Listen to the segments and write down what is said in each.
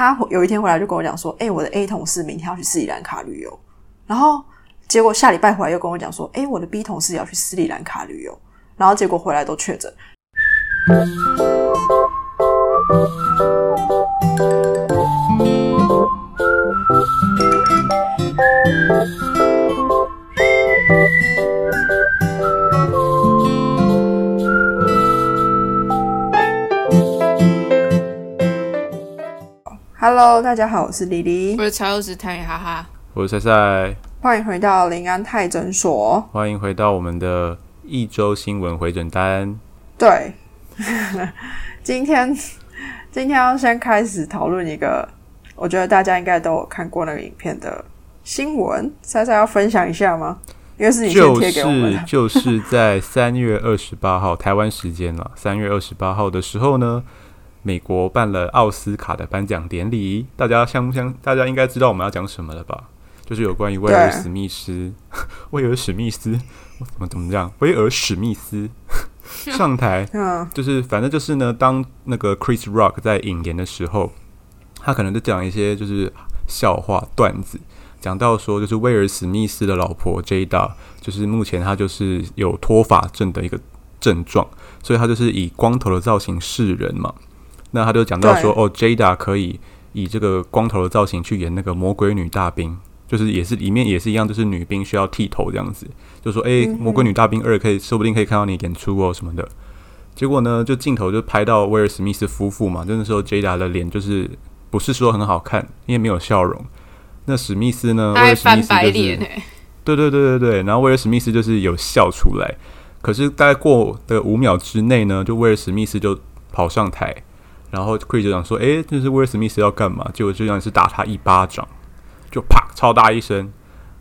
他有一天回来就跟我讲说，哎，我的 A 同事明天要去斯里兰卡旅游，然后结果下礼拜回来又跟我讲说，哎，我的 B 同事也要去斯里兰卡旅游，然后结果回来都确诊。Hello，大家好，我是李黎，我是超优子汤哈哈，我是赛赛，欢迎回到临安泰诊所，欢迎回到我们的一周新闻回诊单。对，今天今天要先开始讨论一个，我觉得大家应该都有看过那个影片的新闻，赛赛要分享一下吗？因为是你先贴给我们的，就是在三月二十八号台湾时间了，三月二十八号的时候呢。美国办了奥斯卡的颁奖典礼，大家相不相？大家应该知道我们要讲什么了吧？就是有关于威尔史密斯，威尔史密斯怎么怎么样？威尔史密斯 上台，就是反正就是呢，当那个 Chris Rock 在引言的时候，他可能就讲一些就是笑话段子，讲到说就是威尔史密斯的老婆 Jada，就是目前他就是有脱发症的一个症状，所以他就是以光头的造型示人嘛。那他就讲到说，哦，Jada 可以以这个光头的造型去演那个魔鬼女大兵，就是也是里面也是一样，就是女兵需要剃头这样子。就说，哎，魔鬼女大兵二可以，说不定可以看到你演出哦什么的。结果呢，就镜头就拍到威尔史密斯夫妇嘛，就那时候 Jada 的脸就是不是说很好看，因为没有笑容。那史密斯呢，威尔史密斯就是，对对对对对，然后威尔史密斯就是有笑出来，可是大概过的五秒之内呢，就威尔史密斯就跑上台。然后 Chris 就讲说：“哎，这是威尔史密斯要干嘛？”结果就像是打他一巴掌，就啪超大一声。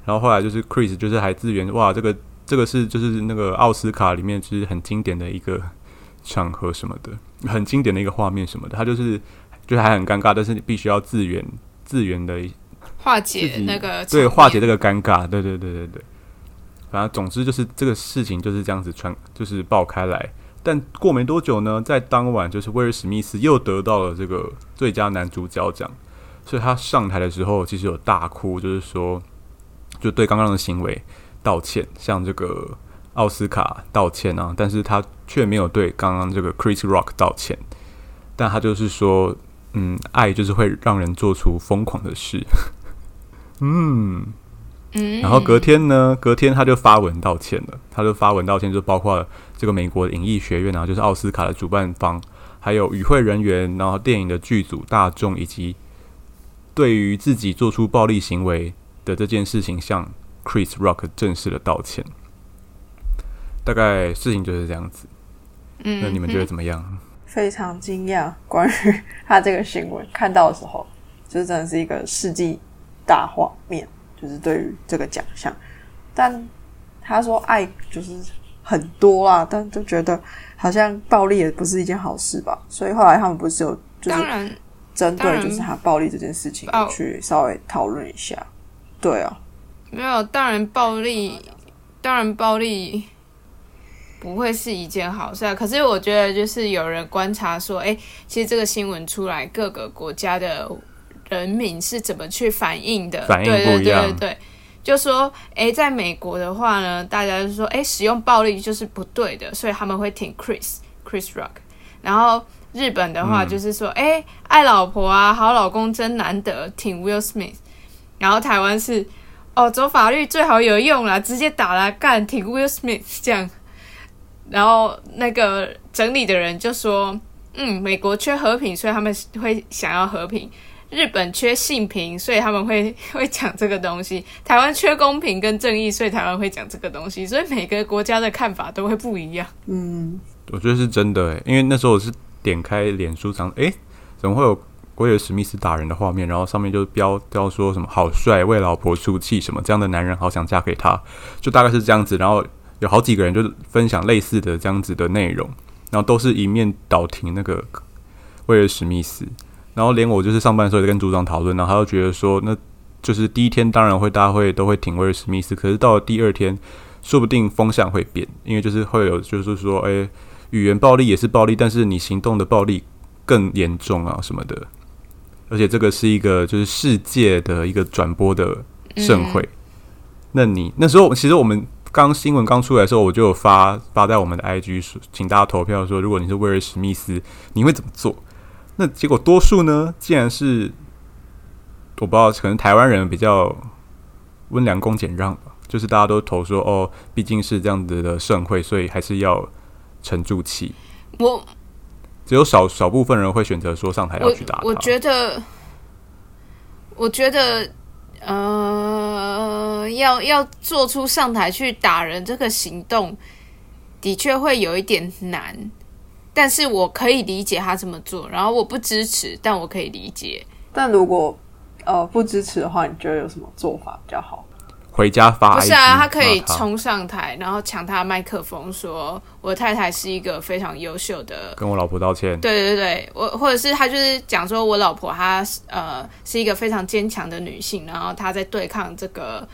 然后后来就是 Chris 就是还自圆：“哇，这个这个是就是那个奥斯卡里面就是很经典的一个场合什么的，很经典的一个画面什么的。”他就是就还很尴尬，但是你必须要自圆自圆的化解那个对化解这个尴尬。对对对对对，反正总之就是这个事情就是这样子传，就是爆开来。但过没多久呢，在当晚，就是威尔史密斯又得到了这个最佳男主角奖，所以他上台的时候其实有大哭，就是说，就对刚刚的行为道歉，向这个奥斯卡道歉啊，但是他却没有对刚刚这个 Chris Rock 道歉，但他就是说，嗯，爱就是会让人做出疯狂的事，嗯。然后隔天呢？隔天他就发文道歉了。他就发文道歉，就包括这个美国影艺学院啊，就是奥斯卡的主办方，还有与会人员，然后电影的剧组、大众，以及对于自己做出暴力行为的这件事情，向 Chris Rock 正式的道歉。大概事情就是这样子。嗯，那你们觉得怎么样？非常惊讶，关于他这个新闻看到的时候，就真的是一个世纪大画面。就是对于这个奖项，但他说爱就是很多啦，但就觉得好像暴力也不是一件好事吧，所以后来他们不是有就是针对就是他暴力这件事情去稍微讨论一下，对啊，没有，当然暴力，当然暴力不会是一件好事啊。可是我觉得就是有人观察说，哎，其实这个新闻出来，各个国家的。人民是怎么去反应的？反应不一样。对对对，就说，哎，在美国的话呢，大家就说，哎，使用暴力就是不对的，所以他们会挺 Chris Chris Rock。然后日本的话就是说，哎，爱老婆啊，好老公真难得，挺 Will Smith。然后台湾是，哦，走法律最好有用啦，直接打来干，挺 Will Smith 这样。然后那个整理的人就说，嗯，美国缺和平，所以他们会想要和平。日本缺性平，所以他们会 会讲这个东西；台湾缺公平跟正义，所以台湾会讲这个东西。所以每个国家的看法都会不一样。嗯，我觉得是真的诶，因为那时候我是点开脸书上，哎，怎么会有威尔史密斯打人的画面？然后上面就标标说什么“好帅，为老婆出气”什么这样的男人，好想嫁给他，就大概是这样子。然后有好几个人就分享类似的这样子的内容，然后都是一面倒挺那个威尔史密斯。然后连我就是上班的时候也跟组长讨论，然后他就觉得说，那就是第一天当然会大家会都会挺威尔史密斯，可是到了第二天，说不定风向会变，因为就是会有就是说，哎，语言暴力也是暴力，但是你行动的暴力更严重啊什么的。而且这个是一个就是世界的一个转播的盛会。那你那时候其实我们刚新闻刚出来的时候，我就有发发在我们的 IG 说，请大家投票说，如果你是威尔史密斯，你会怎么做？那结果多数呢，竟然是我不知道，可能台湾人比较温良恭俭让吧，就是大家都投说哦，毕竟是这样子的盛会，所以还是要沉住气。我只有少少部分人会选择说上台要去打他。我觉得，我觉得，呃，要要做出上台去打人这个行动，的确会有一点难。但是我可以理解他这么做，然后我不支持，但我可以理解。但如果呃不支持的话，你觉得有什么做法比较好？回家发不是啊，他可以冲上台，然后抢他的麦克风，说我太太是一个非常优秀的跟我老婆道歉。对对对，我或者是他就是讲说，我老婆她呃是一个非常坚强的女性，然后她在对抗这个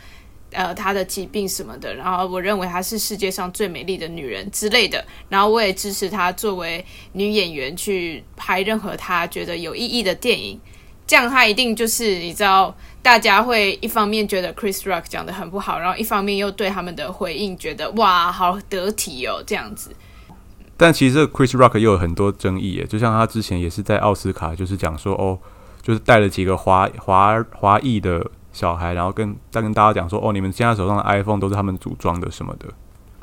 呃她的疾病什么的，然后我认为她是世界上最美丽的女人之类的，然后我也支持她作为女演员去拍任何她觉得有意义的电影，这样她一定就是你知道。大家会一方面觉得 Chris Rock 讲的很不好，然后一方面又对他们的回应觉得哇好得体哦，这样子。但其实 Chris Rock 又有很多争议耶，就像他之前也是在奥斯卡，就是讲说哦，就是带了几个华华华裔的小孩，然后跟再跟大家讲说哦，你们现在手上的 iPhone 都是他们组装的什么的，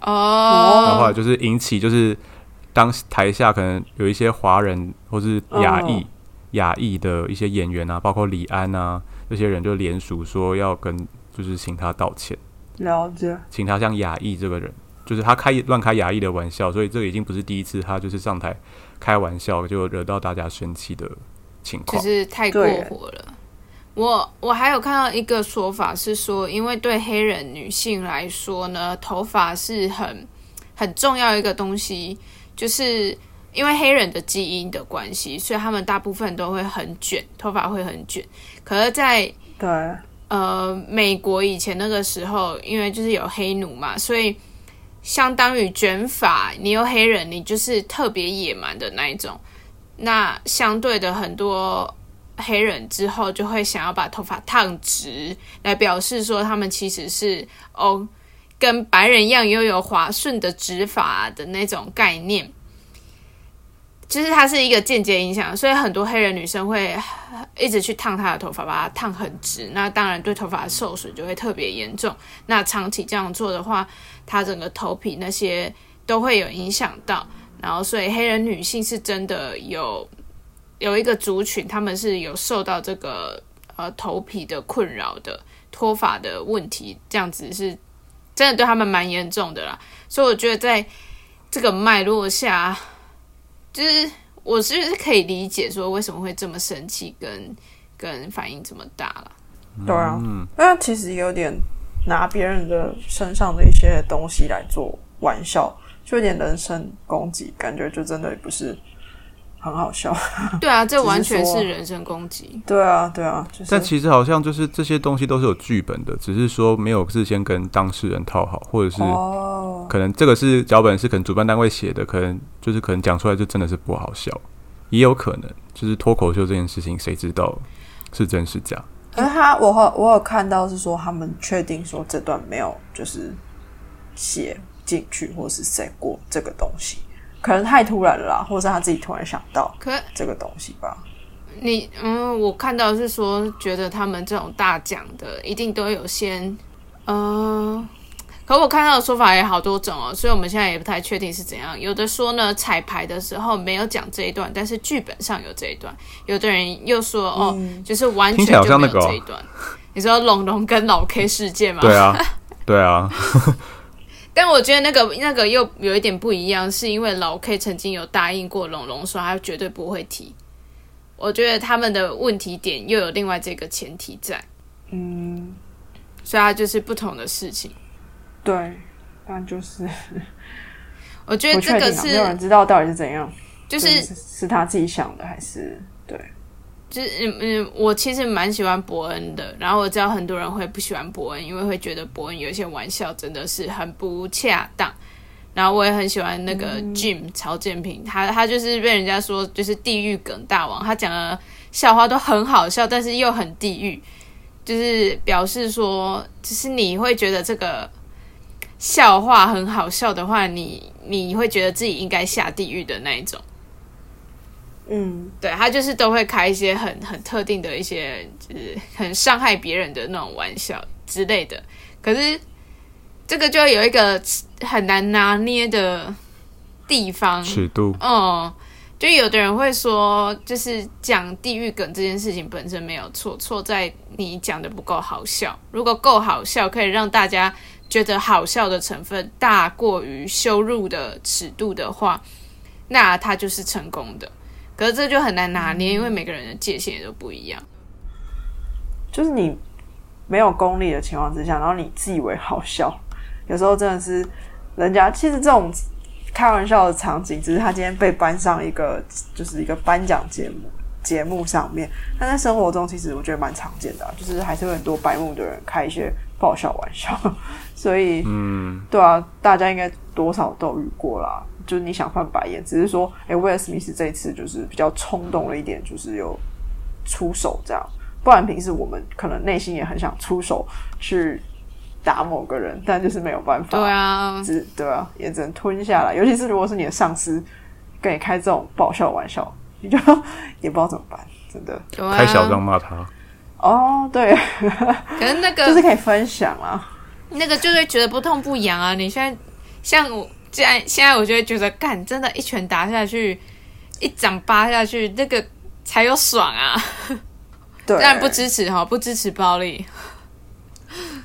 哦，然后就是引起就是当台下可能有一些华人或是亚裔哦亚裔的一些演员啊，包括李安啊这些人就联署说要跟就是请他道歉。了解，请他像亚裔这个人，就是他开乱开亚裔的玩笑，所以这个已经不是第一次他就是上台开玩笑就惹到大家生气的情就况。是太过火了。我我还有看到一个说法是说，因为对黑人女性来说呢，头发是很很重要一个东西，就是因为黑人的基因的关系，所以他们大部分都会很卷，头发会很卷。可是，在对，呃，美国以前那个时候，因为就是有黑奴嘛，所以相当于卷发，你有黑人，你就是特别野蛮的那一种。那相对的，很多黑人之后就会想要把头发烫直，来表示说他们其实是哦，跟白人一样拥有滑顺的直发的那种概念。就是它是一个间接影响，所以很多黑人女生会一直去烫她的头发，把它烫很直。那当然对头发受损就会特别严重。那长期这样做的话，它整个头皮那些都会有影响到。然后，所以黑人女性是真的有有一个族群，他们是有受到这个呃头皮的困扰的脱发的问题，这样子是真的对他们蛮严重的啦。所以我觉得在这个脉络下，就是我是是可以理解说为什么会这么生气，跟跟反应这么大了。对啊，嗯，那其实有点拿别人的身上的一些东西来做玩笑，就有点人身攻击，感觉就真的不是很好笑。对啊，这完全是人身攻击。对啊，对啊，就是但其实好像就是这些东西都是有剧本的，只是说没有事先跟当事人套好，或者是哦，可能这个是脚本是可能主办单位写的，可能就是可能讲出来就真的是不好笑，也有可能就是脱口秀这件事情，谁知道是真是假？可是他，我有我有看到是说他们确定说这段没有就是写进去，或是 say 过这个东西，可能太突然了啦，或是他自己突然想到可这个东西吧。你嗯，我看到是说，觉得他们这种大奖的一定都有先，呃，可我看到的说法也好多种哦，所以我们现在也不太确定是怎样。有的说呢，彩排的时候没有讲这一段，但是剧本上有这一段；有的人又说哦，就是完全就没有这一段。你说龙龙跟老 K 事件吗？对啊，对啊，但我觉得那个那个又有一点不一样，是因为老 K 曾经有答应过龙龙说他绝对不会提。我觉得他们的问题点又有另外这个前提在，嗯，所以它就是不同的事情。对，但就是我觉得这个不确定啊，没有人知道到底是怎样，就是是是他自己想的还是对？就是嗯嗯，我其实蛮喜欢伯恩的，然后我知道很多人会不喜欢伯恩，因为会觉得伯恩有一些玩笑真的是很不恰当。然后我也很喜欢那个 Jim 曹建平，他他就是被人家说就是地狱梗大王，他讲的笑话都很好笑，但是又很地狱，就是表示说，就是你会觉得这个笑话很好笑的话，你你会觉得自己应该下地狱的那一种。嗯，对他就是都会开一些很很特定的一些，就是很伤害别人的那种玩笑之类的。可是这个就有一个很难拿捏的地方，尺度，嗯，就有的人会说，就是讲地狱梗这件事情本身没有错，错在你讲的不够好笑。如果够好笑，可以让大家觉得好笑的成分大过于羞辱的尺度的话，那他就是成功的。可是这就很难拿捏，因为每个人的界限也都不一样。就是你没有功力的情况之下，然后你自以为好笑，有时候真的是人家其实这种开玩笑的场景，只是他今天被搬上一个就是一个颁奖节目节目上面，但在生活中其实我觉得蛮常见的、啊，就是还是会很多白目的人开一些爆笑玩笑，所以嗯，对啊，大家应该多少都遇过啦。就是你想翻白眼，只是说，哎、威尔史密斯这一次就是比较冲动了一点，就是有出手这样。不然平时我们可能内心也很想出手去打某个人，但就是没有办法。对啊，只对啊，也只能吞下来。尤其是如果是你的上司跟你开这种爆笑玩笑，你就 也不知道怎么办，真的。对啊开小张骂他，哦，对，可是那个 就是可以分享啊。那个就是觉得不痛不痒啊！你现在像我现在现在我就会觉得，干真的，一拳打下去，一掌扒下去，那个才有爽啊！对，当然不支持哈，不支持暴力。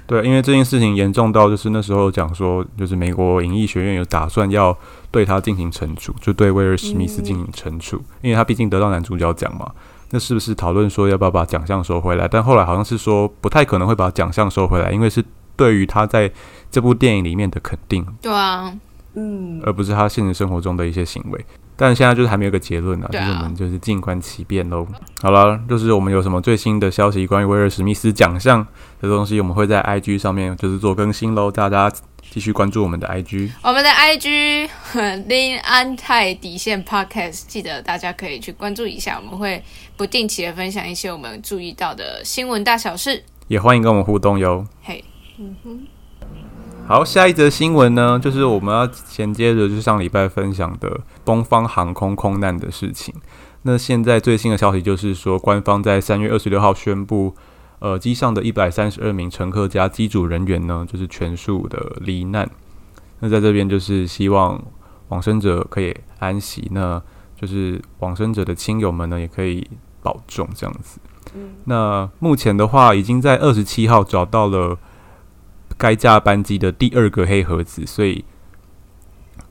对，因为这件事情严重到就是那时候讲说，就是美国影艺学院有打算要对他进行惩处，就对威尔史密斯进行惩处，因为他毕竟得到男主角奖嘛。那是不是讨论说要不要把奖项收回来？但后来好像是说不太可能会把奖项收回来，因为是对于他在这部电影里面的肯定，对啊，嗯，而不是他现实生活中的一些行为。但现在就是还没有个结论啊，啊就是我们就是静观其变喽。好了，就是我们有什么最新的消息关于威尔史密斯奖项的东西，我们会在 IG 上面就是做更新喽，大家继续关注我们的 IG。我们的 IG 林安泰底线 Podcast，记得大家可以去关注一下，我们会不定期的分享一些我们注意到的新闻大小事。也欢迎跟我们互动哟。嘿，好，下一则新闻呢，就是我们要衔接着就是上礼拜分享的东方航空空难的事情。那现在最新的消息就是说，官方在三月二十六号宣布，呃，机上的一百三十二名乘客加机组人员呢，就是全数的罹难。那在这边就是希望往生者可以安息，那就是往生者的亲友们呢也可以保重这样子。那目前的话，已经在二十七号找到了该架班机的第二个黑盒子，所以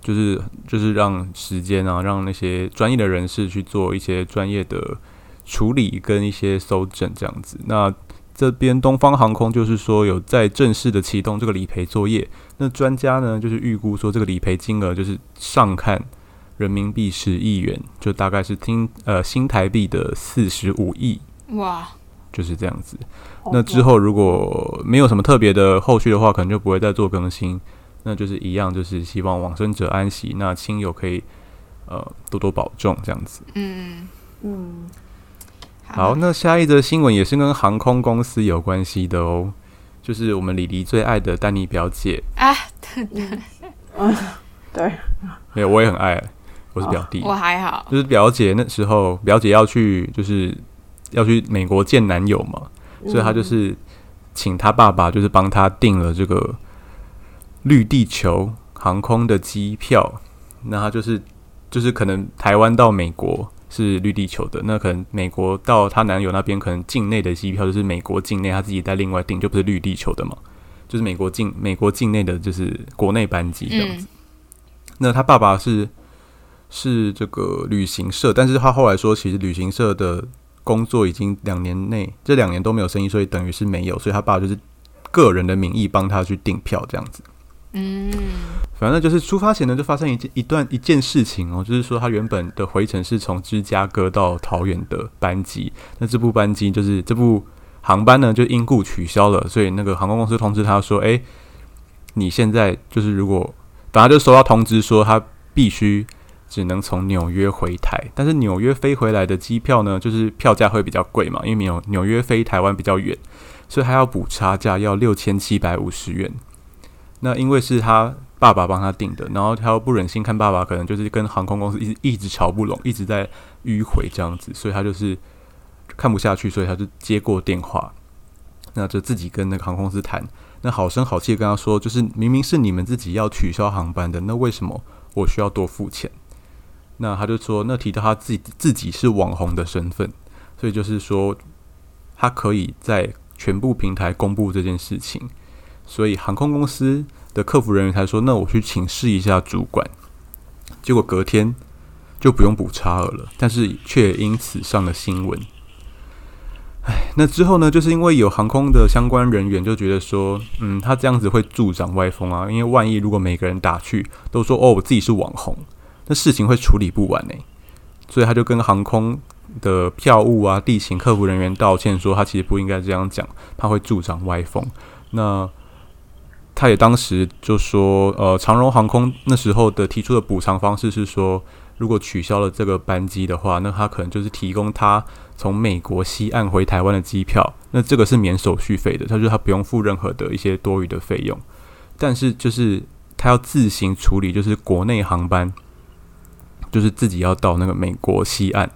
就是就是让时间啊，让那些专业的人士去做一些专业的处理跟一些搜证这样子。那这边东方航空就是说有在正式的启动这个理赔作业，那专家呢就是预估说这个理赔金额就是上看人民币十亿元，就大概是听呃新台币的四十五亿，哇，就是这样子。那之后如果没有什么特别的后续的话，可能就不会再做更新。那就是一样，就是希望往生者安息，那亲友可以呃多多保重这样子。嗯，嗯，好，那下一则新闻也是跟航空公司有关系的哦，就是我们李黎最爱的丹尼表姐，啊，对，没有我也很爱，我是表弟，我还好，就是表姐那时候表姐要去就是要去美国见男友嘛，所以她就是请她爸爸就是帮她订了这个绿地球航空的机票，那她就是就是可能台湾到美国是绿地球的，那可能美国到她男友那边可能境内的机票就是美国境内她自己再另外订，就不是绿地球的嘛，就是美国境美国境内的就是国内班机这样子。那他爸爸是是这个旅行社，但是他后来说，其实旅行社的工作已经两年内这两年都没有生意，所以等于是没有，所以他爸就是个人的名义帮他去订票这样子。嗯，反正就是出发前呢，就发生一件一段一件事情哦，就是说他原本的回程是从芝加哥到桃园的班机，那这部班机就是这部航班呢就因故取消了，所以那个航空公司通知他说：“诶，你现在就是如果，反正就收到通知说他必须只能从纽约回台，但是纽约飞回来的机票呢，就是票价会比较贵嘛，因为纽纽约飞台湾比较远，所以还要补差价，要六千七百五十元。那因为是他爸爸帮他订的，然后他又不忍心看爸爸可能就是跟航空公司一直一直吵不拢，一直在迂回这样子，所以他就是看不下去，所以他就接过电话，那就自己跟那个航空公司谈，那好声好气跟他说，就是明明是你们自己要取消航班的，那为什么我需要多付钱？那他就说，那提到他自己自己是网红的身份，所以就是说，他可以在全部平台公布这件事情，所以航空公司的客服人员才说，那我去请示一下主管。结果隔天就不用补差额了，但是却因此上了新闻。唉，那之后呢，就是因为有航空的相关人员就觉得说，嗯，他这样子会助长歪风啊，因为万一如果每个人打去都说，哦，我自己是网红。那事情会处理不完呢，所以他就跟航空的票务啊、地勤客服人员道歉，说他其实不应该这样讲，他会助长歪风。那他也当时就说，呃，长荣航空那时候的提出的补偿方式是说，如果取消了这个班机的话，那他可能就是提供他从美国西岸回台湾的机票，那这个是免手续费的，他说他不用付任何的一些多余的费用，但是就是他要自行处理，就是国内航班。就是自己要到那个美国西岸，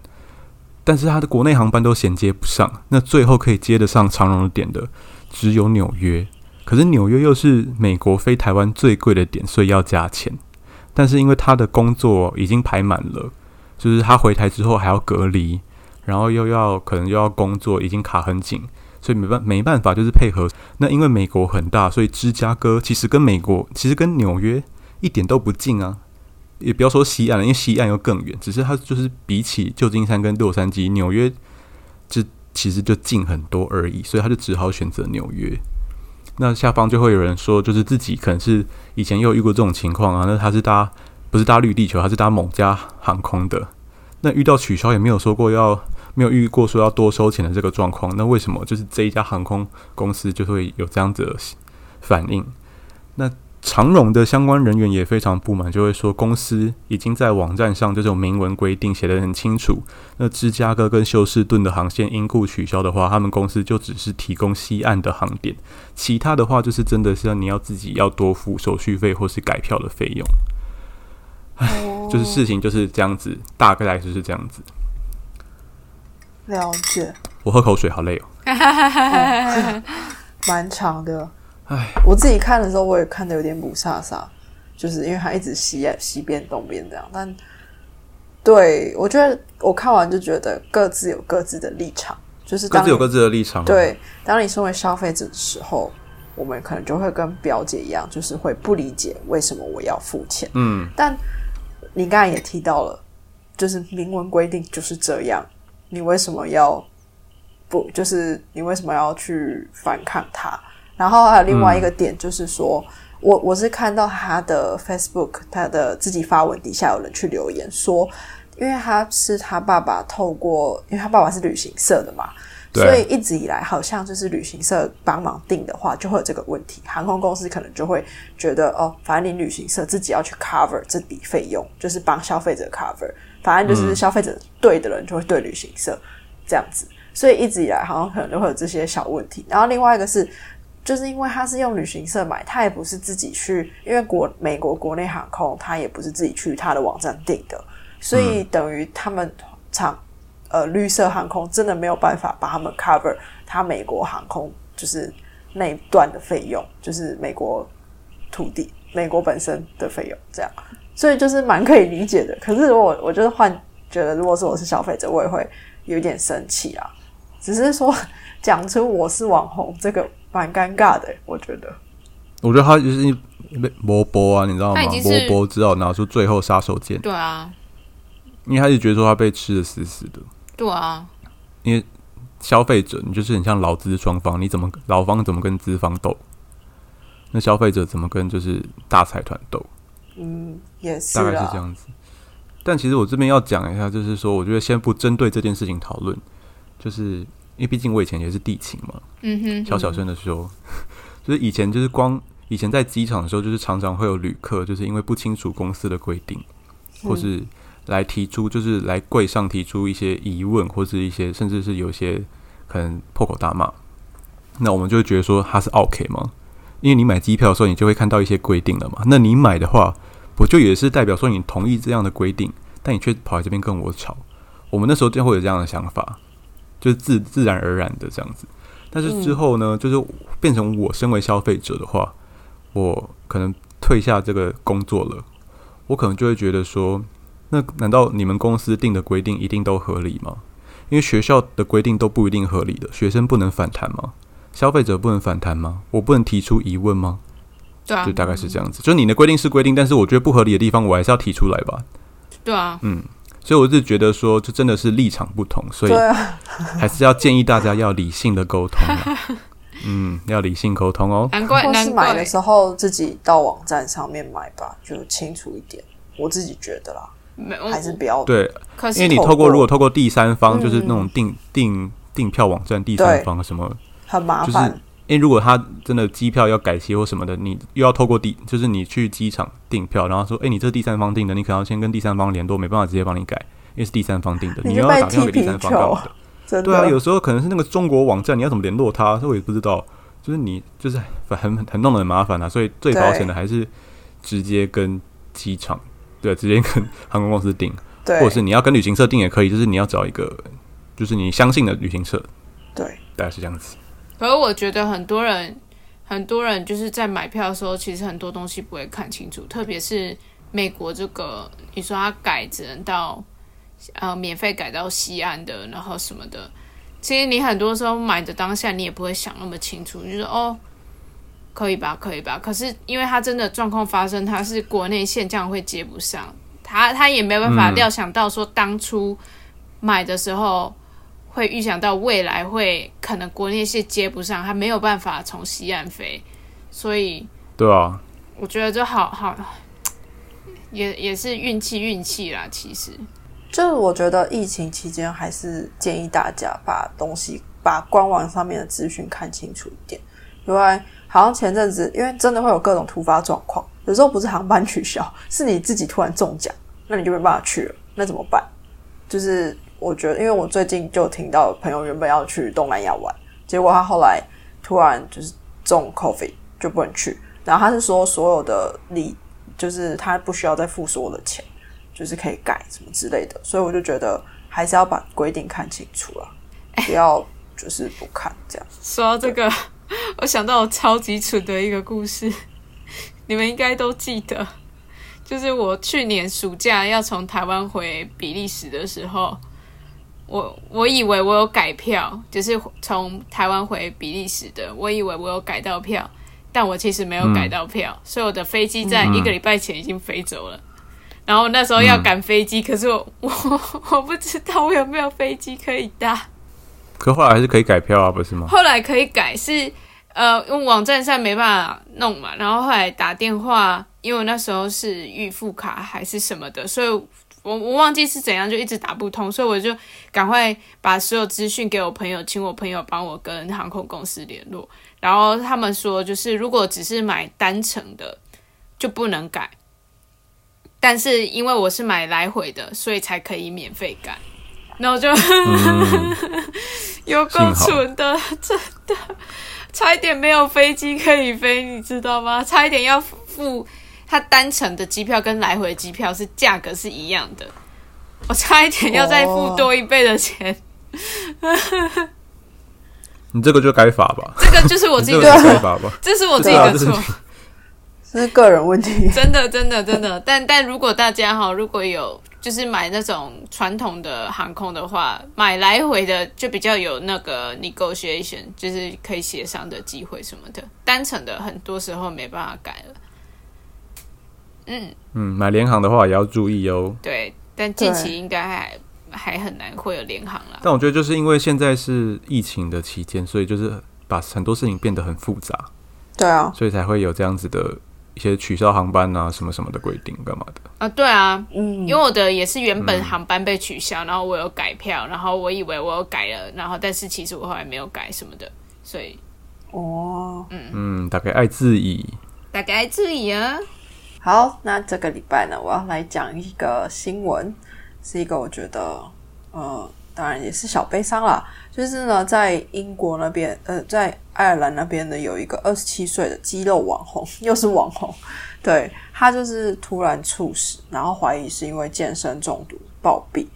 但是他的国内航班都衔接不上，那最后可以接得上长荣的点的只有纽约，可是纽约又是美国飞台湾最贵的点，所以要加钱。但是因为他的工作已经排满了，就是他回台之后还要隔离，然后又要可能又要工作，已经卡很紧，所以没办没办法，就是配合。那因为美国很大，所以芝加哥其实跟美国其实跟纽约一点都不近啊。也不要说西岸了，因为西岸又更远。只是它就是比起旧金山跟洛杉矶，纽约就其实就近很多而已，所以他就只好选择纽约。那下方就会有人说，就是自己可能是以前又遇过这种情况啊。那他是搭不是搭绿地球，他是搭某家航空的。那遇到取消也没有说过要没有遇过说要多收钱的这个状况。那为什么就是这一家航空公司就会有这样子的反应？那？长荣的相关人员也非常不满，就会说公司已经在网站上这种明文规定写得很清楚。那芝加哥跟休斯顿的航线因故取消的话，他们公司就只是提供西岸的航点，其他的话就是真的是要你要自己要多付手续费或是改票的费用。唉，就是事情就是这样子，大概就是这样子。了解。我喝口水，好累哦。蛮长的。我自己看的时候，我也看的有点不飒飒，就是因为他一直西西边东边这样。但对我觉得我看完就觉得各自有各自的立场，就是各自有各自的立场。对，当你身为消费者的时候，我们可能就会跟表姐一样，就是会不理解为什么我要付钱。嗯，但你刚才也提到了，就是明文规定就是这样，你为什么要不？就是你为什么要去反抗它？然后还有另外一个点，就是说，我我是看到他的 Facebook，他的自己发文底下有人去留言说，因为他是他爸爸透过，因为他爸爸是旅行社的嘛，所以一直以来好像就是旅行社帮忙订的话，就会有这个问题，航空公司可能就会觉得哦，反正你旅行社自己要去 cover 这笔费用，就是帮消费者 cover，反正就是消费者对的人就会对旅行社这样子，所以一直以来好像可能都会有这些小问题。然后另外一个是。就是因为他是用旅行社买，他也不是自己去，因为国美国国内航空他也不是自己去他的网站订的，所以等于他们厂呃绿色航空真的没有办法把他们 cover 他美国航空就是那一段的费用，就是美国土地美国本身的费用这样，所以就是蛮可以理解的。可是我我就是换觉得，如果是我是消费者，我也会有点生气啊。只是说讲出我是网红这个。蛮尴尬的，我觉得。我觉得他就是被波波啊，你知道吗？波波知道拿出最后杀手锏。对啊，因为他就觉得说他被吃的死死的。对啊，因为消费者你就是很像劳资双方，你怎么劳方怎么跟资方斗？那消费者怎么跟就是大财团斗？嗯，也是，大概是这样子。但其实我这边要讲一下，就是说，我觉得先不针对这件事情讨论，就是。因为毕竟我以前也是地勤嘛，嗯哼，小小声的说，就是以前就是光以前在机场的时候，就是常常会有旅客，就是因为不清楚公司的规定，或是来提出，就是来柜上提出一些疑问，或是一些甚至是有些可能破口大骂，那我们就会觉得说他是 OK 吗？因为你买机票的时候，你就会看到一些规定了嘛。那你买的话，不就也是代表说你同意这样的规定，但你却跑来这边跟我吵？我们那时候就会有这样的想法，就是自自然而然的这样子。但是之后呢，就是变成我身为消费者的话，我可能退下这个工作了，我可能就会觉得说，那难道你们公司定的规定一定都合理吗？因为学校的规定都不一定合理的，学生不能反弹吗？消费者不能反弹吗？我不能提出疑问吗？对啊就，大概是这样子。就你的规定是规定，但是我觉得不合理的地方，我还是要提出来吧。对啊，嗯，所以我是觉得说，这真的是立场不同，所以还是要建议大家要理性的沟通啊。嗯，要理性沟通哦。难怪难或是买的怪时候自己到网站上面买吧，就清楚一点。我自己觉得啦，没还是比较对，可是因为你透过如果透过第三方，嗯就是那种订订订票网站第三方什么，很麻就是烦。因为如果他真的机票要改期或什么的，你又要透过第，就是你去机场订票，然后说，哎、你这是第三方订的，你可能要先跟第三方联络，没办法直接帮你改，因为是第三方订的，你又要打电话给第三方干嘛 的？对啊，有时候可能是那个中国网站，你要怎么联络他，这我也不知道。就是你就是很很很弄得很麻烦啊，所以最保险的还是直接跟机场，对，直接跟航空公司订，对，或者是你要跟旅行社订也可以，就是你要找一个就是你相信的旅行社，对，大概是这样子。可是我觉得很多人，很多人就是在买票的时候，其实很多东西不会看清楚，特别是美国这个，你说它改只能到呃免费改到西岸的，然后什么的，其实你很多时候买的当下，你也不会想那么清楚，就是哦。可以吧，可以吧。可是因为它真的状况发生，它是国内线这样会接不上，他他也没办法嗯料想到说当初买的时候会预想到未来会可能国内线接不上，他没有办法从西岸飞，所以对啊，我觉得就好好也也是运气运气啦。其实就是我觉得疫情期间还是建议大家把东西、把官网上面的资讯看清楚一点，因为好像前阵子，因为真的会有各种突发状况，有时候不是航班取消，是你自己突然中奖，那你就没办法去了，那怎么办？就是我觉得，因为我最近就听到朋友原本要去东南亚玩，结果他后来突然就是中 COVID 就不能去，然后他是说所有的礼，就是他不需要再付所有的钱。就是可以改什么之类的，所以我就觉得还是要把规定看清楚啊，不要就是不看这样。说到这个，我想到我超级蠢的一个故事，你们应该都记得，就是我去年暑假要从台湾回比利时的时候，我我以为我有改票，就是从台湾回比利时的，我以为我有改到票，但我其实没有改到票，所以我的飞机在一个礼拜前已经飞走了。然后那时候要赶飞机，可是我我我不知道我有没有飞机可以搭。可后来还是可以改票啊，不是吗？后来可以改是呃，用网站上没办法弄嘛，然后后来打电话，因为我那时候是预付卡还是什么的，所以我我忘记是怎样，就一直打不通，所以我就赶快把所有资讯给我朋友，请我朋友帮我跟航空公司联络，然后他们说，就是如果只是买单程的就不能改，但是因为我是买来回的，所以才可以免费改。那我就嗯，有够蠢的，真的，差一点没有飞机可以飞，你知道吗？差一点要付它单程的机票跟来回机票是价格是一样的，我差一点要再付哦多一倍的钱，你这个就该罚吧，这个就是我自己你这个就的错，该罚吧。这是我自己的错，这是个人问题。真的真的真的。但但如果大家哈，如果有就是买那种传统的航空的话，买来回的就比较有那个 negotiation，就是可以协商的机会什么的。单程的很多时候没办法改了。嗯，嗯，买联航的话也要注意哦。对，但近期应该还还很难会有联航啦。但我觉得就是因为现在是疫情的期间，所以就是把很多事情变得很复杂，对啊，所以才会有这样子的一些取消航班啊什么什么的规定，干嘛的？啊，对啊，嗯，因为我的也是原本航班被取消，然后我有改票，然后我以为我有改了，然后但是其实我后来没有改什么的，所以哦，嗯嗯，大概爱自己。大概爱自己啊。好，那这个礼拜呢，我要来讲一个新闻，是一个我觉得，呃，当然也是小悲伤啦。就是呢，在英国那边，呃，在爱尔兰那边呢，有一个二十七岁的肌肉网红，又是网红，对他就是突然猝死，然后怀疑是因为健身中毒暴毙。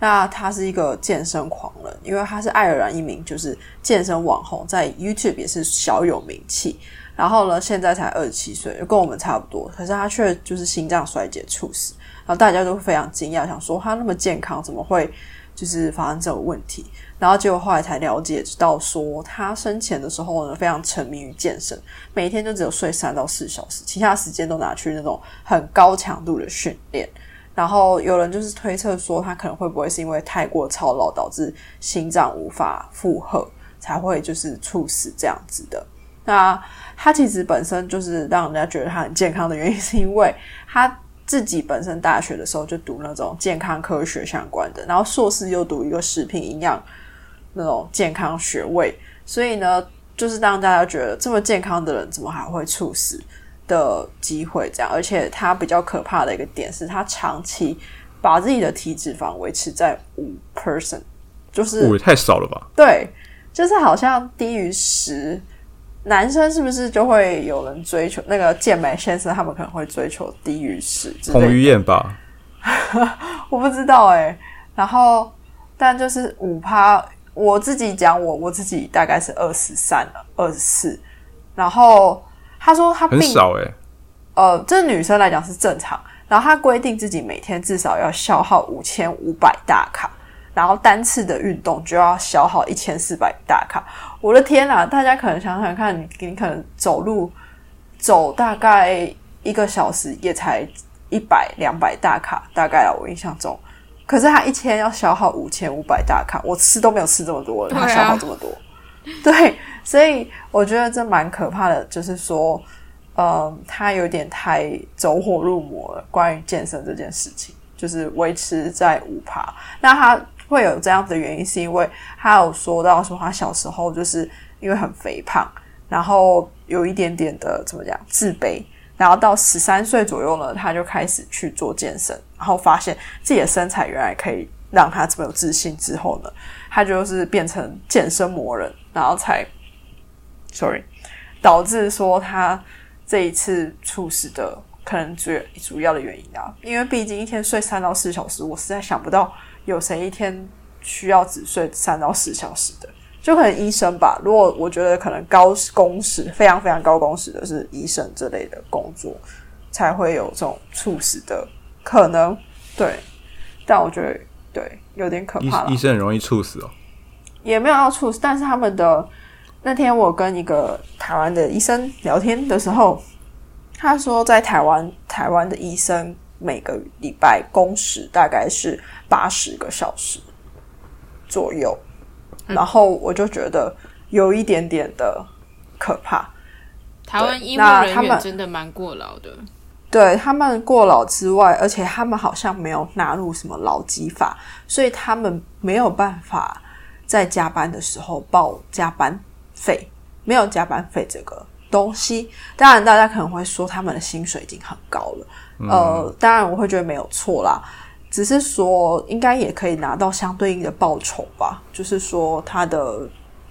那他是一个健身狂人，因为他是爱尔兰一名就是健身网红，在 YouTube 也是小有名气。然后呢，现在才二十七岁，跟我们差不多，可是他却就是心脏衰竭猝死。然后大家都非常惊讶，想说他那么健康，怎么会就是发生这种问题？然后结果后来才了解到，说他生前的时候呢，非常沉迷于健身，每天就只有睡三到四小时，其他时间都拿去那种很高强度的训练。然后有人就是推测说，他可能会不会是因为太过操劳导致心脏无法负荷，才会就是猝死这样子的。那他其实本身就是让人家觉得他很健康的原因，是因为他自己本身大学的时候就读那种健康科学相关的，然后硕士又读一个食品营养那种健康学位，所以呢，就是让大家觉得这么健康的人怎么还会猝死？的机会，这样，而且他比较可怕的一个点是他长期把自己的体脂肪维持在五 percent，就是五也太少了吧？对，就是好像低于十，男生是不是就会有人追求那个健美先生？他们可能会追求低于十，彭于晏吧？我不知道哎。然后，但就是五趴，我自己讲我我自己大概是二十三了，二十四，然后。他说他很少诶，呃，这女生来讲是正常。然后他规定自己每天至少要消耗五千五百大卡，然后单次的运动就要消耗一千四百大卡。我的天啊！大家可能想想看，你你可能走路走大概一个小时也才一百两百大卡，大概啊，我印象中。可是他一天要消耗五千五百大卡，我吃都没有吃这么多，他消耗这么多，对。所以我觉得这蛮可怕的，就是说，嗯，他有点太走火入魔了。关于健身这件事情，就是维持在五趴。那他会有这样子的原因，是因为他有说到说，他小时候就是因为很肥胖，然后有一点点的怎么讲自卑，然后到十三岁左右呢，他就开始去做健身，然后发现自己的身材原来可以让他这么有自信。之后呢，他就是变成健身魔人，然后才。sorry，导致说他这一次猝死的可能最主要的原因啊，因为毕竟一天睡三到四小时，我实在想不到有谁一天需要只睡三到四小时的，就可能医生吧。如果我觉得可能高工时、非常非常高工时的是医生这类的工作，才会有这种猝死的可能。对，但我觉得对有点可怕。医生很容易猝死哦，也没有要猝死，但是他们的。那天我跟一个台湾的医生聊天的时候，他说在台湾，台湾的医生每个礼拜工时大概是八十个小时左右，然后我就觉得有一点点的可怕。台湾医护人员真的蛮过劳的，对他们过劳之外，而且他们好像没有纳入什么劳基法，所以他们没有办法在加班的时候报加班。费没有加班费这个东西，当然大家可能会说他们的薪水已经很高了，呃，当然我会觉得没有错啦，只是说应该也可以拿到相对应的报酬吧，就是说他的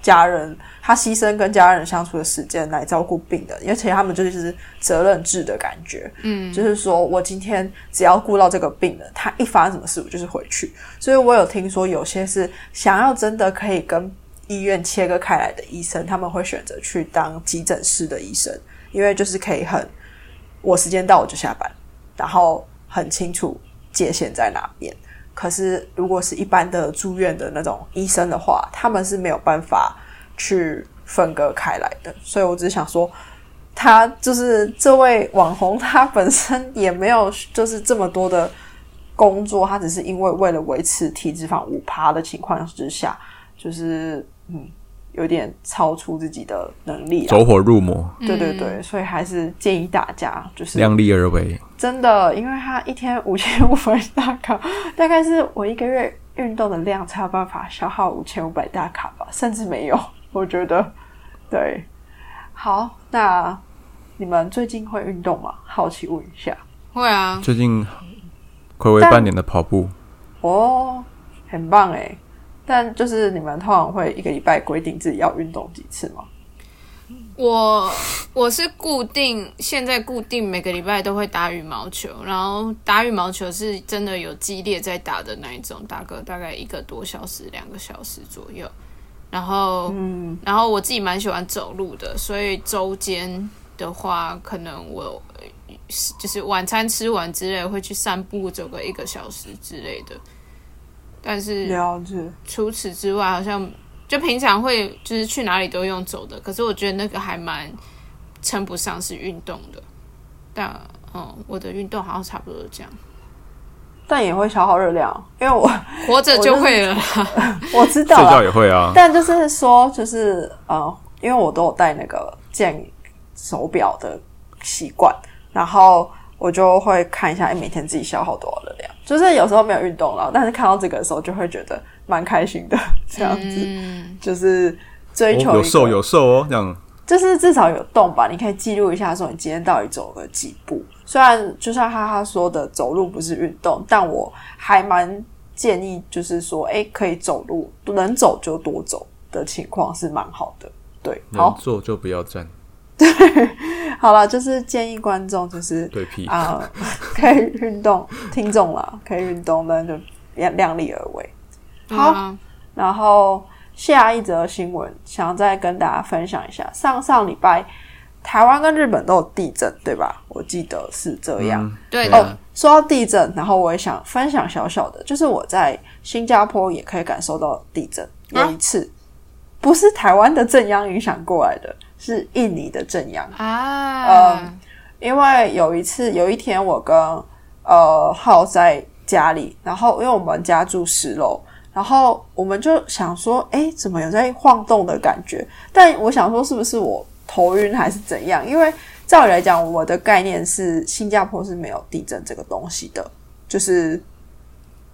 家人他牺牲跟家人相处的时间来照顾病人，而且他们就是责任制的感觉，嗯，就是说我今天只要顾到这个病人，他一发生什么事我就是回去，所以我有听说有些是想要真的可以跟。医院切割开来的医生，他们会选择去当急诊室的医生，因为就是可以很，我时间到我就下班，然后很清楚界限在哪边。可是如果是一般的住院的那种医生的话，他们是没有办法去分割开来的。所以我只想说，他就是这位网红，他本身也没有就是这么多的工作，他只是因为为了维持体脂肪五趴的情况之下，就是。嗯，有点超出自己的能力，走火入魔。对对对，所以还是建议大家就是量力而为。真的，因为他一天五千五百大卡，大概是我一个月运动的量才有办法消耗五千五百大卡吧，甚至没有。我觉得，对。好，那你们最近会运动吗？好奇问一下。会啊，最近暌违半年的跑步，哦，很棒哎！但就是你们通常会一个礼拜规定自己要运动几次吗？我我是固定，现在固定每个礼拜都会打羽毛球，然后打羽毛球是真的有激烈在打的那一种，打个大概一个多小时、两个小时左右。然后，嗯，然后我自己蛮喜欢走路的，所以周间的话，可能我呃就是晚餐吃完之类会去散步，走个一个小时之类的。但是了解。除此之外，好像就平常会就是去哪里都用走的，可是我觉得那个还蛮称不上是运动的。但嗯，我的运动好像差不多这样，但也会消耗热量，因为我 活着就会了啦。我 知道睡觉，也会啊。但就是说，就是呃，因为我都有戴那个健手表的习惯，然后我就会看一下，哎，每天自己消耗多少热量。就是有时候没有运动了，但是看到这个的时候，就会觉得蛮开心的，这样子，嗯，就是追求、哦有瘦有瘦哦，这样就是至少有动吧，你可以记录一下说你今天到底走了几步。虽然就像哈哈说的，走路不是运动，但我还蛮建议，就是说，哎，可以走路，能走就多走的情况是蛮好的。对，能好，坐就不要站，好了，就是建议观众就是对屁。啊、可以运动，听众了，可以运动，那就量量力而为。好啊然后下一则新闻，想要再跟大家分享一下，上上礼拜台湾跟日本都有地震，对吧？我记得是这样。嗯对哦的，，说到地震，然后我也想分享小小的，就是我在新加坡也可以感受到地震。有一次，不是台湾的震央影响过来的，是印尼的正阳。啊，嗯因为有一次，有一天我跟呃浩在家里，然后因为我们家住十楼，然后我们就想说，哎，怎么有在晃动的感觉？但我想说，是不是我头晕还是怎样？因为照理来讲，我的概念是新加坡是没有地震这个东西的，就是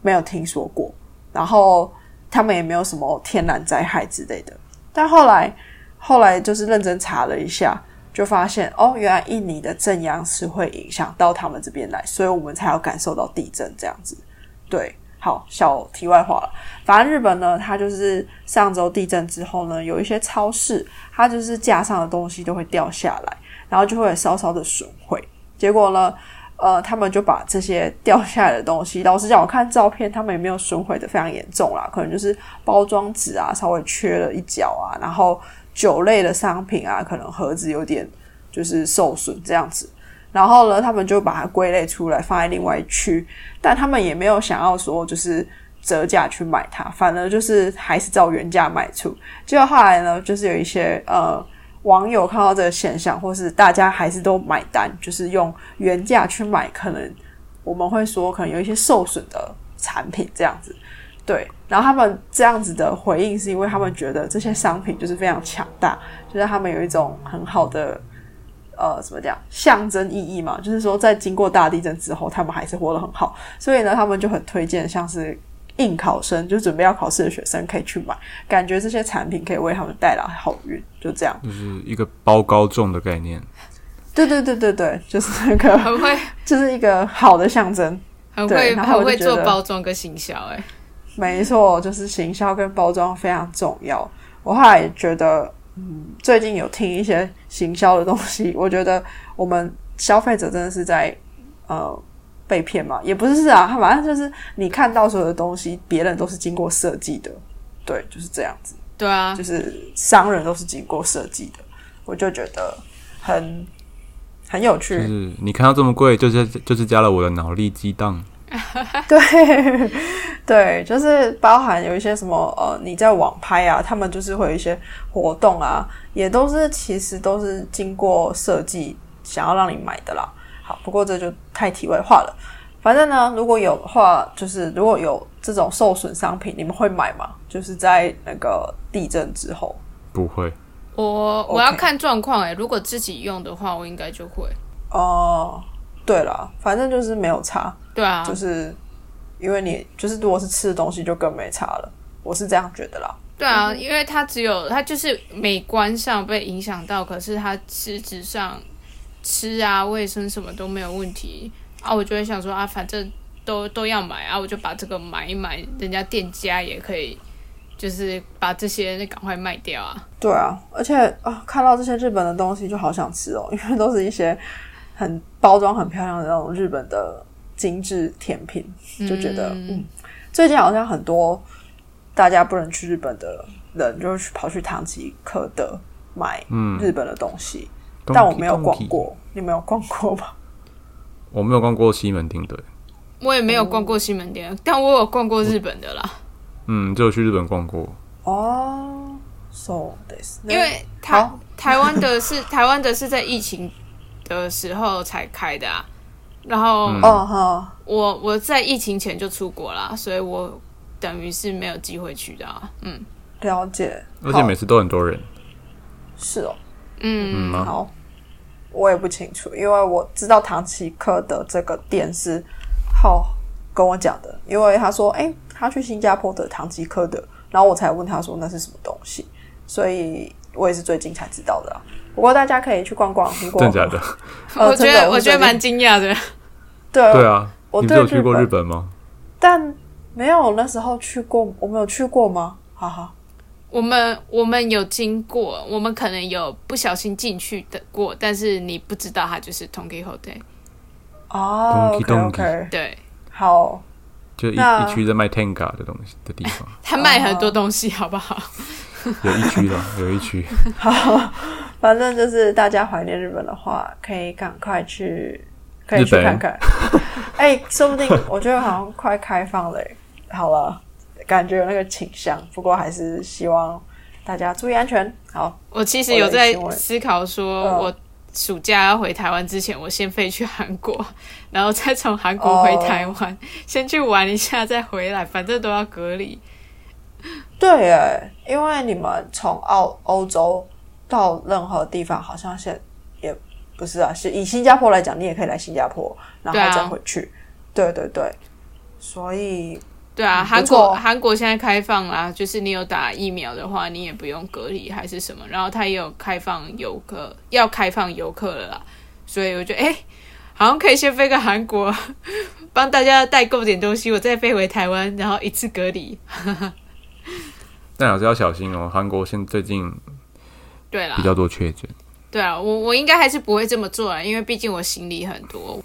没有听说过，然后他们也没有什么天然灾害之类的。但后来后来就是认真查了一下，就发现哦，原来印尼的震央是会影响到他们这边来，所以我们才有感受到地震这样子。对，好，小题外话了。反正日本呢，它就是上周地震之后呢，有一些超市，它就是架上的东西都会掉下来，然后就会稍稍的损毁。结果呢，呃，他们就把这些掉下来的东西，老实讲，我看照片，他们也没有损毁的非常严重啦，可能就是包装纸啊稍微缺了一角啊，然后酒类的商品啊，可能盒子有点就是受损这样子。然后呢，他们就把它归类出来，放在另外一区，但他们也没有想要说就是折价去买它，反而就是还是照原价卖出。结果后来呢，就是有一些呃网友看到这个现象，或是大家还是都买单，就是用原价去买，可能我们会说可能有一些受损的产品这样子。对，然后他们这样子的回应是因为他们觉得这些商品就是非常强大，就是他们有一种很好的呃，怎么讲象征意义嘛？就是说，在经过大地震之后，他们还是活得很好，所以呢，他们就很推荐像是应考生，就准备要考试的学生可以去买，感觉这些产品可以为他们带来好运，就这样。就是一个包高中的概念。对对对对对，就是那个，很会就是一个好的象征。很会很会做包装跟行销，哎，没错，就是行销跟包装非常重要。我后来也觉得，嗯，最近有听一些行销的东西，我觉得我们消费者真的是在呃被骗嘛，也不是是啊，反正就是你看到所有的东西，别人都是经过设计的，对，就是这样子，对啊就，是商人都是经过设计的，我就觉得很很有趣，就是你看到这么贵，就是就是加了我的脑力激荡。对对，就是包含有一些什么呃，你在网拍啊，他们就是会有一些活动啊，也都是其实都是经过设计想要让你买的啦。好，不过这就太题外话了。反正呢，如果有的话，就是如果有这种受损商品，你们会买吗？就是在那个地震之后。不会，我我要看状况，哎，如果自己用的话，我应该就会，哦、对了，反正就是没有差，对啊，就是因为你就是如果是吃的东西就更没差了，我是这样觉得啦。对啊，因为它只有它就是美观上被影响到，可是它实质上吃啊、卫生什么都没有问题啊，我就会想说啊，反正都都要买啊，我就把这个买一买，人家店家也可以，就是把这些赶快卖掉啊。对啊，而且啊，看到这些日本的东西就好想吃哦，因为都是一些很包装很漂亮的那种日本的精致甜品，就觉得嗯，最近好像很多大家不能去日本的人，就是去跑去唐吉诃德买嗯，日本的东西，但我没有逛过，你没有逛过吗？我没有逛过西门町对，我也没有逛过西门店，但我有逛过日本的啦，嗯，就有去日本逛过。哦，so this，因为台好台湾的是台湾的是在疫情的时候才开的啊，然后嗯哦哈，我我在疫情前就出国啦，所以我等于是没有机会去的啊。嗯了解，而且每次都很多人。是哦，嗯，嗯啊，好，我也不清楚，因为我知道唐吉诃德这个店是浩跟我讲的，因为他说，哎、他去新加坡的唐吉诃德，然后我才问他说那是什么东西，所以我也是最近才知道的啊。不过大家可以去逛逛，如果真假的？呃我觉得我觉得蛮惊讶的。对对，啊，我对有去过日本吗？但没有那时候去过，我们有去过吗？哈哈，我们我们有经过，我们可能有不小心进去的过，但是你不知道它就是 Tonki Hotel。哦 OK，对，好，就一那一区在卖 Tenga 的东西的地方，他卖很多东西，好不好？有一区的，有一区。好反正就是大家怀念日本的话，可以赶快去，可以去看看。哎、说不定我觉得好像快开放了、欸。好了，感觉有那个倾向，不过还是希望大家注意安全。好，我其实有在思考说，嗯我暑假要回台湾之前，我先飞去韩国，然后再从韩国回台湾，先去玩一下，再回来，反正都要隔离。对，哎，因为你们从澳欧洲到任何地方，好像现也不是啊，是以新加坡来讲，你也可以来新加坡，然后再回去。对对对，所以对啊，嗯韩国韩国现在开放啦，就是你有打疫苗的话，你也不用隔离还是什么，然后它也有开放游客，要开放游客了啦，所以我觉得哎、诶好像可以先飞个韩国，帮大家代购点东西，我再飞回台湾，然后一次隔离。但还是要小心哦，韩国现最近对啦比，较多确诊。对啊，我我应该还是不会这么做啊，因为毕竟我行李很多。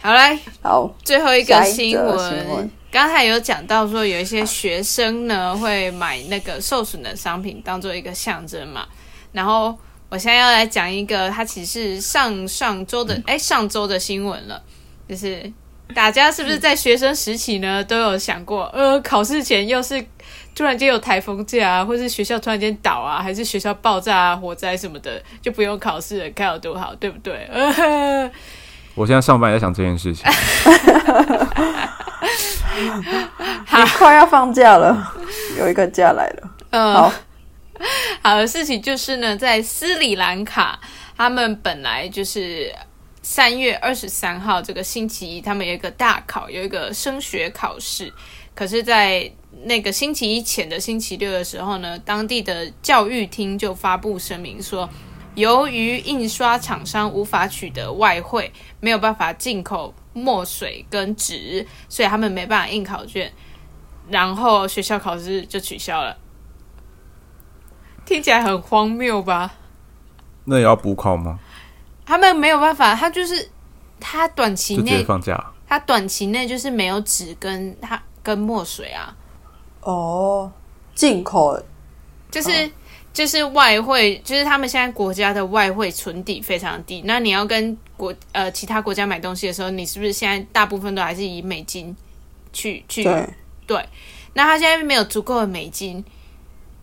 好来，好，最后一个新闻，刚才有讲到说有一些学生呢会买那个受损的商品当做一个象征嘛，然后我现在要来讲一个，它其实是上上周的 哎上周的新闻了，就是大家是不是在学生时期呢都有想过，呃，考试前又是突然间有台风假啊，或是学校突然间倒啊，还是学校爆炸啊、火灾什么的，就不用考试了，该有多好，对不对？呃 我现在上班也在想这件事情。你快要放假了，有一个假来了。嗯，好，好的事情就是呢，在斯里兰卡，他们本来就是三月二十三号这个星期一，他们有一个大考，有一个升学考试。可是，在那个星期一前的星期六的时候呢，当地的教育厅就发布声明说，由于印刷厂商无法取得外汇，没有办法进口墨水跟纸，所以他们没办法印考卷，然后学校考试就取消了。听起来很荒谬吧？那也要补考吗？他们没有办法，他就是他短期内，放假？他短期内就是没有纸跟他跟墨水啊，哦，进口就是、就是外汇，就是他们现在国家的外汇存底非常低。那你要跟国呃其他国家买东西的时候，你是不是现在大部分都还是以美金去去？对那他现在没有足够的美金，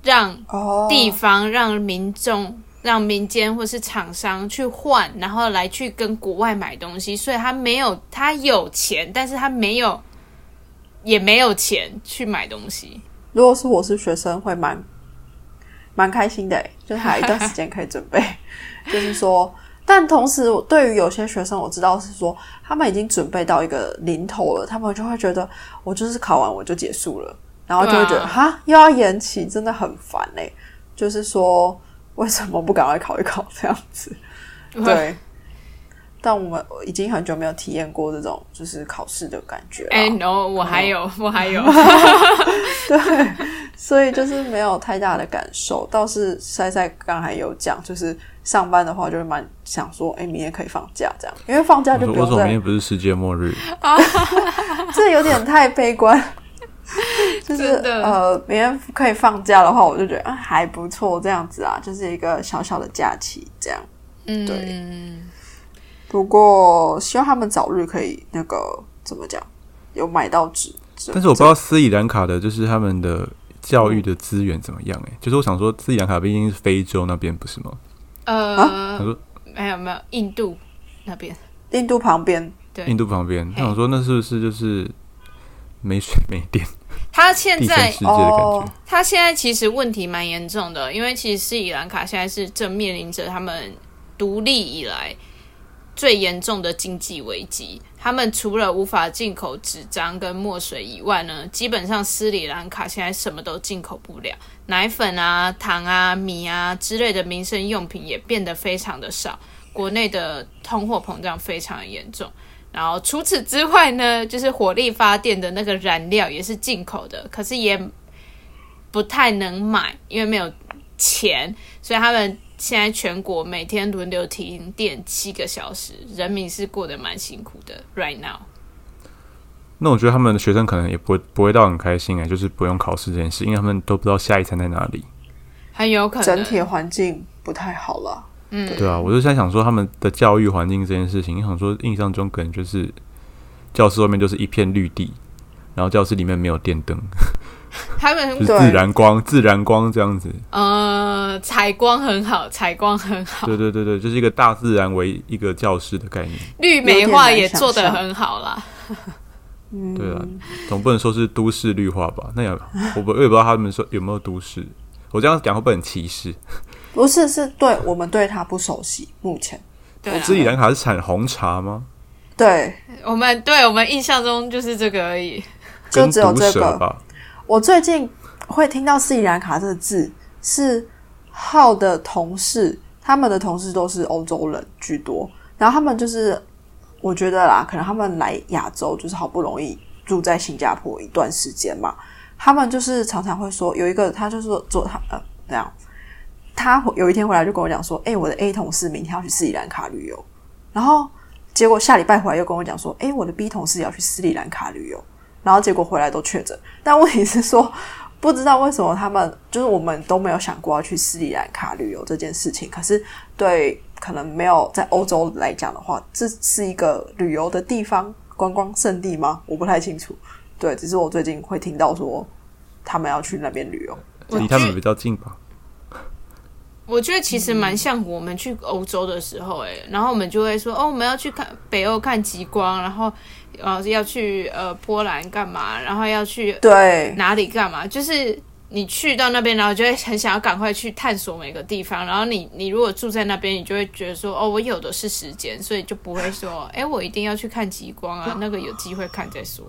让哦，地方让民众、让民间或是厂商去换，然后来去跟国外买东西，所以他没有他有钱，但是他没有也没有钱去买东西。如果是我是学生，会蛮蛮开心的欸，就是还有一段时间可以准备。就是说，但同时，我对于有些学生，我知道是说他们已经准备到一个临头了，他们就会觉得我就是考完我就结束了，然后就会觉得哈、又要延期，真的很烦嘞。就是说，为什么不赶快考一考这样子？对，但我们已经很久没有体验过这种就是考试的感觉了。哎、no，我还有，我还有，对所以就是没有太大的感受。倒是塞塞刚才有讲，就是上班的话，就会蛮想说，哎、明天可以放假这样，因为放假就不用再说为什么明天不是世界末日？这有点太悲观。就是呃，明天可以放假的话，我就觉得啊还不错，这样子啊，就是一个小小的假期这样。嗯，对不过希望他们早日可以那个怎么讲，有买到纸。但是我不知道斯里兰卡的就是他们的教育的资源怎么样、欸？就是我想说，斯里兰卡毕竟是非洲那边，不是吗？呃，他说没有没有，印度那边，印度旁边，对印度旁边，嘿他想说那是不是就是没水没电，他现在世界的感哦？他现在其实问题蛮严重的，因为其实斯里兰卡现在是正面临着他们独立以来最严重的经济危机。他们除了无法进口纸张跟墨水以外呢，基本上斯里兰卡现在什么都进口不了，奶粉啊、糖啊、米啊之类的民生用品也变得非常的少，国内的通货膨胀非常严重。然后除此之外呢，就是火力发电的那个燃料也是进口的，可是也不太能买，因为没有钱，所以他们现在全国每天轮流停电七个小时，人民是过得蛮辛苦的。Right now，那我觉得他们的学生可能也不会不会到很开心哎、就是不用考试这件事，因为他们都不知道下一餐在哪里。很有可能整体环境不太好了。嗯，对啊，我就在想说他们的教育环境这件事情，你想说印象中可能就是教室外面就是一片绿地，然后教室里面没有电灯，他们就是自然光自然光这样子。呃采光很好，采光很好，对对对对，就是一个大自然为一个教室的概念。绿美化也做得很好啦。嗯，对啊，总不能说是都市绿化吧？那也我不我也不知道他们说有没有都市。我这样讲会不会很歧视？不是，是对我们对它不熟悉。目前，对啦斯里兰卡是产红茶吗？对我们对我们印象中就是这个而已。就只有这个。吧。我最近会听到斯里兰卡这个字，是浩的同事，他们的同事都是欧洲人居多，然后他们就是，我觉得啦，可能他们来亚洲就是好不容易住在新加坡一段时间嘛，他们就是常常会说，有一个他就说做他呃这样，他有一天回来就跟我讲说，哎、我的 A 同事明天要去斯里兰卡旅游，然后结果下礼拜回来又跟我讲说，哎、我的 B 同事也要去斯里兰卡旅游，然后结果回来都确诊，但问题是说，不知道为什么他们就是我们都没有想过要去斯里兰卡旅游这件事情，可是对可能没有在欧洲来讲的话，这是一个旅游的地方，观光胜地吗？我不太清楚。对，只是我最近会听到说他们要去那边旅游。离他们比较近吧。我觉得其实蛮像我们去欧洲的时候、欸，然后我们就会说，哦，我们要去看北欧看极光，然后呃要去呃波兰干嘛，然后要去对，哪里干嘛，就是你去到那边，然后就会很想要赶快去探索每个地方。然后你你如果住在那边，你就会觉得说，哦，我有的是时间，所以就不会说，哎，我一定要去看极光啊，那个有机会看再说。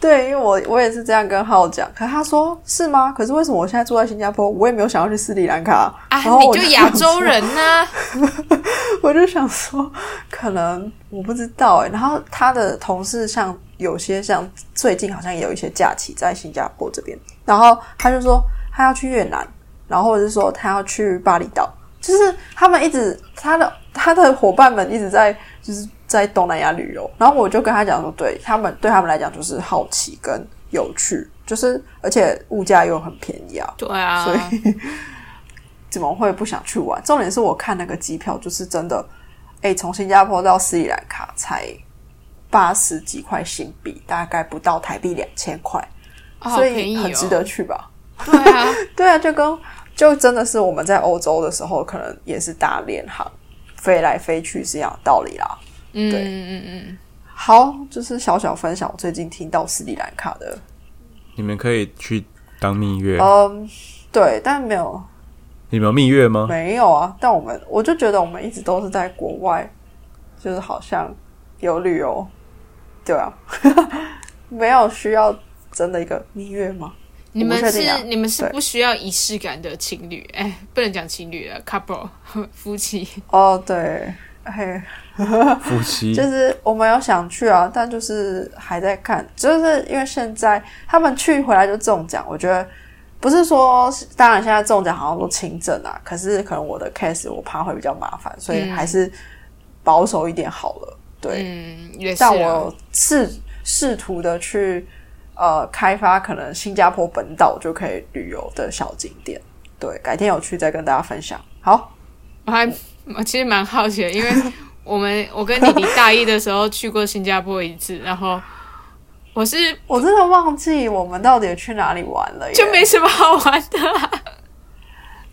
对，因为我我也是这样跟浩讲，可他说是吗？可是为什么我现在住在新加坡，我也没有想要去斯里兰卡啊，然后我你就亚洲人呢、我就想说，可能我不知道哎。然后他的同事像有些像最近好像也有一些假期在新加坡这边，然后他就说他要去越南，然后或者是说他要去巴厘岛，就是他们一直他的他的伙伴们一直在就是在东南亚旅游，然后我就跟他讲说，对他们对他们来讲就是好奇跟有趣，就是而且物价又很便宜啊，对啊，所以怎么会不想去玩？重点是我看那个机票，就是真的，哎，从新加坡到斯里兰卡才八十几块新币，大概不到台币两千块，哦所以很值得去吧？对啊，对啊，就跟就真的是我们在欧洲的时候，可能也是搭联航飞来飞去是一样的道理啦。嗯对。嗯嗯嗯，好，就是小小分享我最近听到斯里兰卡的，你们可以去当蜜月，嗯，对，但没有。你们有蜜月吗？没有啊，但我们我就觉得我们一直都是在国外，就是好像有旅游，对啊，没有需要真的一个蜜月吗？你们是、你们是不需要仪式感的情侣，哎，不能讲情侣了，couple 夫妻。哦，对，嘿，夫妻 就是我们有想去啊，但就是还在看，就是因为现在他们去回来就中奖，我觉得不是说，当然现在中奖好像都轻症啊，可是可能我的 case 我怕会比较麻烦，所以还是保守一点好了。对，嗯，也是但啊。我试试图的去呃开发可能新加坡本岛就可以旅游的小景点，对，改天有去再跟大家分享。好，我还我其实蛮好奇的，因为 我们我跟弟弟大一的时候去过新加坡一次，然后我是我真的忘记我们到底去哪里玩了，就没什么好玩的啊、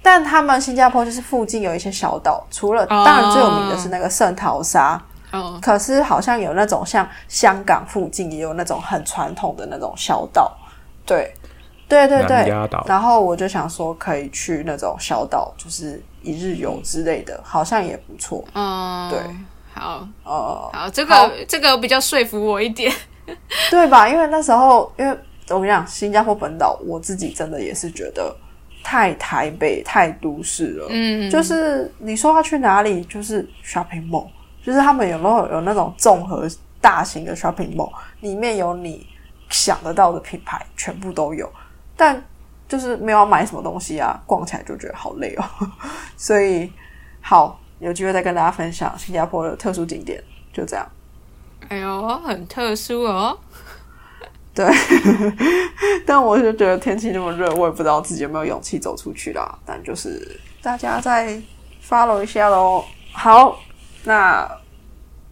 但他们新加坡就是附近有一些小岛，除了哦。当然最有名的是那个圣淘沙，哦，可是好像有那种像香港附近也有那种很传统的那种小岛，对，对对对。然后我就想说可以去那种小岛，就是一日游之类的，好像也不错。嗯，对，好呃，好，这个这个比较说服我一点。对吧？因为那时候，因为我跟你讲，新加坡本岛，我自己真的也是觉得太台北、太都市了。嗯，就是你说要去哪里，就是 shopping mall，就是他们有没有有那种综合大型的 shopping mall，里面有你想得到的品牌，全部都有，但就是没有要买什么东西啊，逛起来就觉得好累哦。所以好，有机会再跟大家分享新加坡的特殊景点，就这样。哎呦，很特殊哦。对，但我就觉得天气那么热，我也不知道自己有没有勇气走出去啦。但就是大家再 follow 一下喽。好，那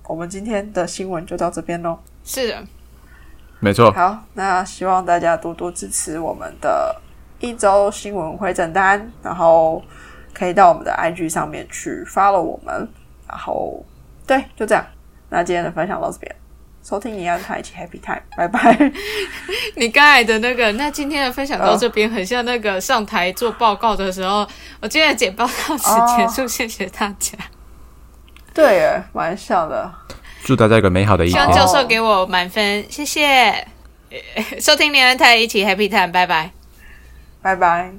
我们今天的新闻就到这边喽。是的，没错，好，那希望大家多多支持我们的一周新闻回诊单，然后可以到我们的 IG 上面去 follow 我们。然后，对，就这样。那今天的分享到这边，收听你安台一起 Happy Time，拜拜。你刚才的那个，那今天的分享到这边，很像那个上台做报告的时候，我今天的简报到此结束，谢谢大家。对啊玩笑了祝大家有个美好的一天望教授给我满分谢谢。收听连人台一起 happy time 拜拜。拜拜。